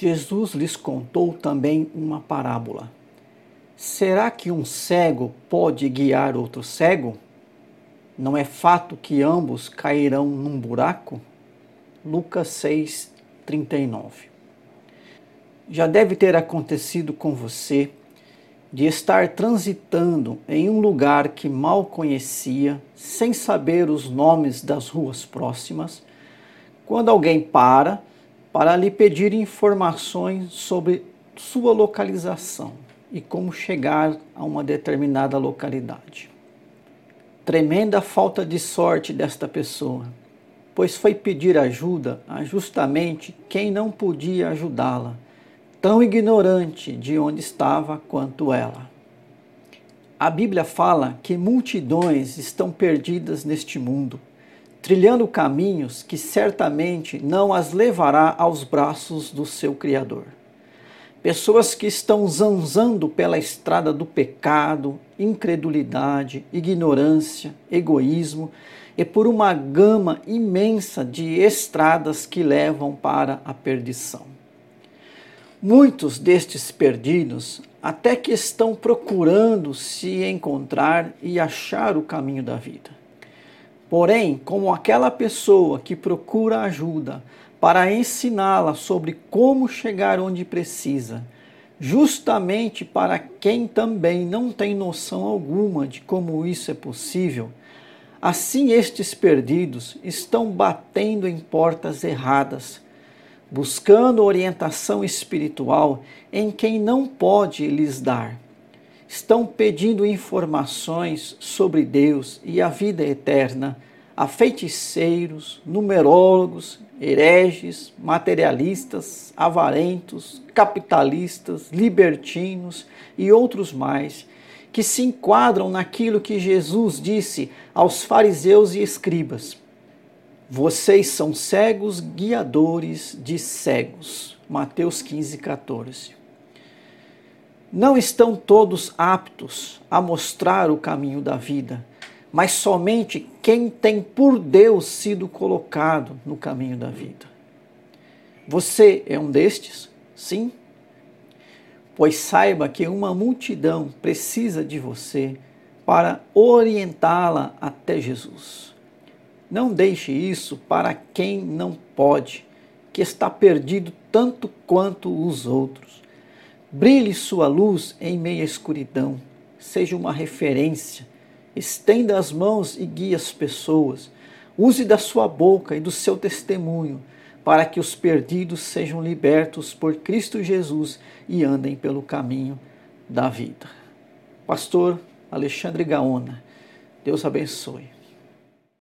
Jesus lhes contou também uma parábola. Será que um cego pode guiar outro cego? Não é fato que ambos cairão num buraco? Lucas 6, 39. Já deve ter acontecido com você de estar transitando em um lugar que mal conhecia, sem saber os nomes das ruas próximas, quando alguém para para lhe pedir informações sobre sua localização e como chegar a uma determinada localidade. Tremenda falta de sorte desta pessoa, pois foi pedir ajuda a justamente quem não podia ajudá-la tão ignorante de onde estava quanto ela. A Bíblia fala que multidões estão perdidas neste mundo, trilhando caminhos que certamente não as levará aos braços do seu Criador. Pessoas que estão zanzando pela estrada do pecado, incredulidade, ignorância, egoísmo e por uma gama imensa de estradas que levam para a perdição. Muitos destes perdidos até que estão procurando se encontrar e achar o caminho da vida. Porém, como aquela pessoa que procura ajuda para ensiná-la sobre como chegar onde precisa, justamente para quem também não tem noção alguma de como isso é possível, assim estes perdidos estão batendo em portas erradas buscando orientação espiritual em quem não pode lhes dar. Estão pedindo informações sobre Deus e a vida eterna a feiticeiros, numerólogos, hereges, materialistas, avarentos, capitalistas, libertinos e outros mais, que se enquadram naquilo que Jesus disse aos fariseus e escribas vocês são cegos guiadores de cegos. Mateus 15, 14. Não estão todos aptos a mostrar o caminho da vida, mas somente quem tem por Deus sido colocado no caminho da vida. Você é um destes? Sim? Pois saiba que uma multidão precisa de você para orientá-la até Jesus. Não deixe isso para quem não pode, que está perdido tanto quanto os outros. Brilhe sua luz em meia escuridão, seja uma referência, estenda as mãos e guie as pessoas. Use da sua boca e do seu testemunho para que os perdidos sejam libertos por Cristo Jesus e andem pelo caminho da vida. Pastor Alexandre Gaona, Deus abençoe.